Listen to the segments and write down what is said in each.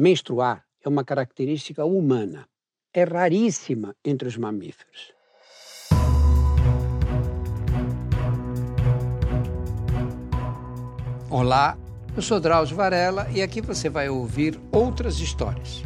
Menstruar é uma característica humana. É raríssima entre os mamíferos. Olá, eu sou Drauzio Varela e aqui você vai ouvir outras histórias.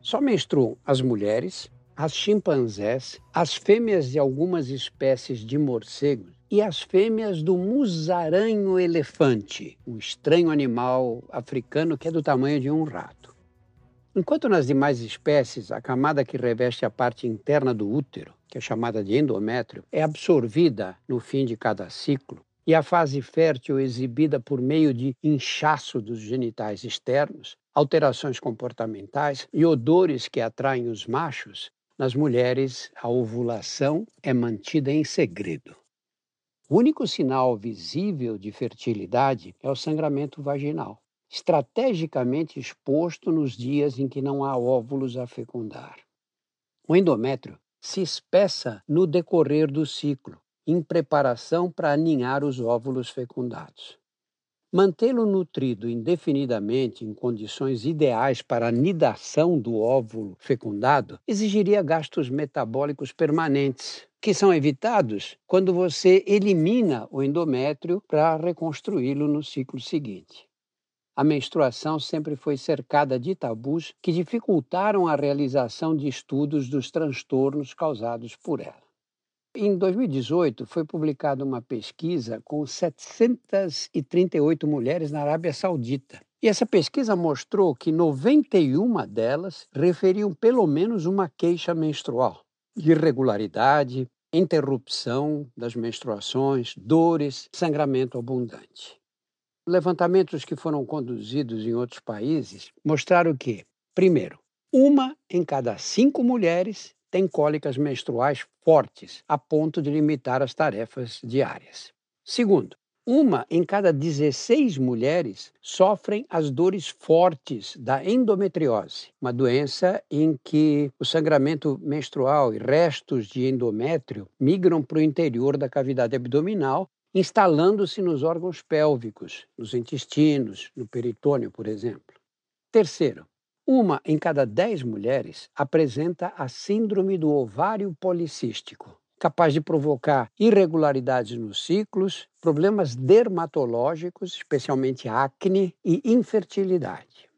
Só menstruam as mulheres, as chimpanzés, as fêmeas de algumas espécies de morcegos e as fêmeas do musaranho-elefante, um estranho animal africano que é do tamanho de um rato. Enquanto nas demais espécies a camada que reveste a parte interna do útero, que é chamada de endométrio, é absorvida no fim de cada ciclo, e a fase fértil exibida por meio de inchaço dos genitais externos, alterações comportamentais e odores que atraem os machos, nas mulheres a ovulação é mantida em segredo. O único sinal visível de fertilidade é o sangramento vaginal, estrategicamente exposto nos dias em que não há óvulos a fecundar. O endométrio se espessa no decorrer do ciclo, em preparação para aninhar os óvulos fecundados. Mantê-lo nutrido indefinidamente em condições ideais para a nidação do óvulo fecundado exigiria gastos metabólicos permanentes, que são evitados quando você elimina o endométrio para reconstruí-lo no ciclo seguinte. A menstruação sempre foi cercada de tabus que dificultaram a realização de estudos dos transtornos causados por ela. Em 2018, foi publicada uma pesquisa com 738 mulheres na Arábia Saudita. E essa pesquisa mostrou que 91 delas referiam pelo menos uma queixa menstrual, irregularidade, interrupção das menstruações, dores, sangramento abundante. Levantamentos que foram conduzidos em outros países mostraram que, primeiro, uma em cada cinco mulheres tem cólicas menstruais fortes, a ponto de limitar as tarefas diárias. Segundo, uma em cada 16 mulheres sofrem as dores fortes da endometriose, uma doença em que o sangramento menstrual e restos de endométrio migram para o interior da cavidade abdominal, instalando-se nos órgãos pélvicos, nos intestinos, no peritônio, por exemplo. Terceiro, uma em cada dez mulheres apresenta a síndrome do ovário policístico, capaz de provocar irregularidades nos ciclos, problemas dermatológicos, especialmente acne e infertilidade.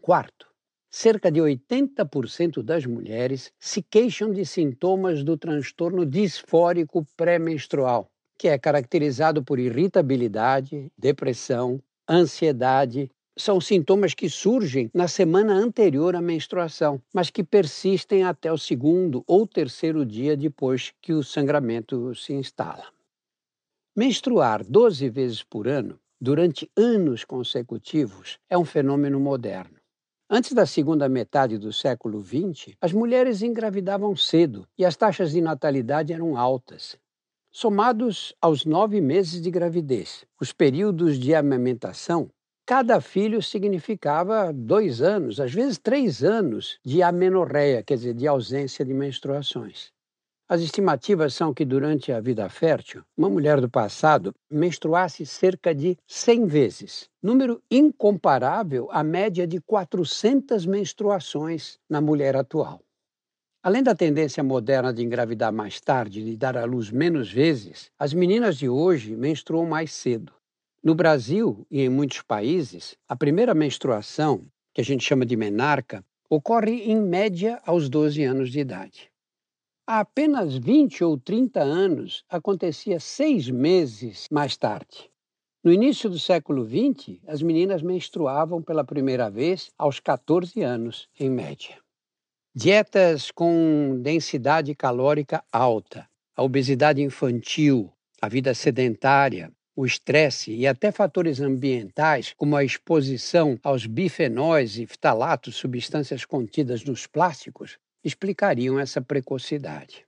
Quarto, cerca de 80% das mulheres se queixam de sintomas do transtorno disfórico pré-menstrual, que é caracterizado por irritabilidade, depressão, ansiedade são sintomas que surgem na semana anterior à menstruação, mas que persistem até o segundo ou terceiro dia depois que o sangramento se instala. Menstruar 12 vezes por ano, durante anos consecutivos, é um fenômeno moderno. Antes da segunda metade do século XX, as mulheres engravidavam cedo e as taxas de natalidade eram altas. Somados aos nove meses de gravidez, os períodos de amamentação Cada filho significava dois anos, às vezes três anos, de amenorreia, quer dizer, de ausência de menstruações. As estimativas são que durante a vida fértil, uma mulher do passado menstruasse cerca de 100 vezes, número incomparável à média de 400 menstruações na mulher atual. Além da tendência moderna de engravidar mais tarde e dar à luz menos vezes, as meninas de hoje menstruam mais cedo. No Brasil e em muitos países, a primeira menstruação, que a gente chama de menarca, ocorre em média aos 12 anos de idade. Há apenas 20 ou 30 anos, acontecia seis meses mais tarde. No início do século XX, as meninas menstruavam pela primeira vez aos 14 anos, em média. Dietas com densidade calórica alta, a obesidade infantil, a vida sedentária, o estresse e até fatores ambientais, como a exposição aos bifenóis e ftalatos, substâncias contidas nos plásticos, explicariam essa precocidade.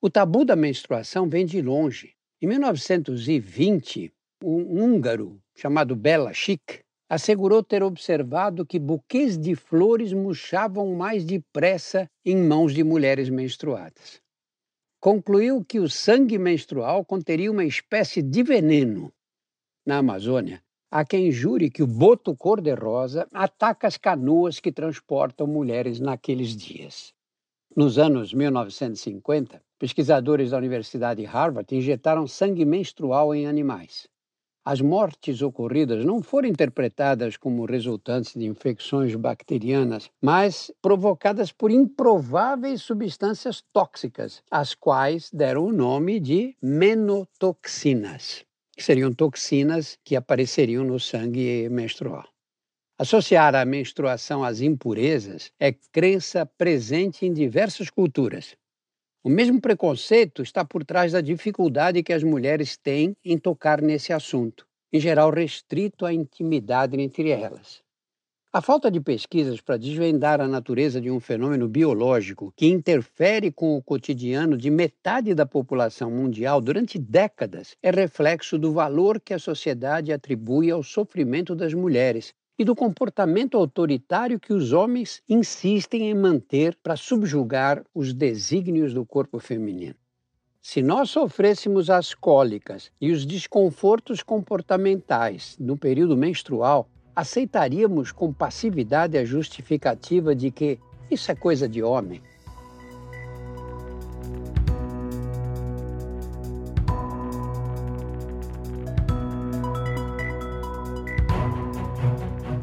O tabu da menstruação vem de longe. Em 1920, um húngaro chamado Bela Schick assegurou ter observado que buquês de flores murchavam mais depressa em mãos de mulheres menstruadas. Concluiu que o sangue menstrual conteria uma espécie de veneno. Na Amazônia, há quem jure que o boto cor-de-rosa ataca as canoas que transportam mulheres naqueles dias. Nos anos 1950, pesquisadores da Universidade de Harvard injetaram sangue menstrual em animais. As mortes ocorridas não foram interpretadas como resultantes de infecções bacterianas, mas provocadas por improváveis substâncias tóxicas, as quais deram o nome de menotoxinas, que seriam toxinas que apareceriam no sangue menstrual. Associar a menstruação às impurezas é crença presente em diversas culturas. O mesmo preconceito está por trás da dificuldade que as mulheres têm em tocar nesse assunto, em geral restrito à intimidade entre elas. A falta de pesquisas para desvendar a natureza de um fenômeno biológico que interfere com o cotidiano de metade da população mundial durante décadas é reflexo do valor que a sociedade atribui ao sofrimento das mulheres e do comportamento autoritário que os homens insistem em manter para subjugar os desígnios do corpo feminino. Se nós sofrêssemos as cólicas e os desconfortos comportamentais no período menstrual, aceitaríamos com passividade a justificativa de que isso é coisa de homem.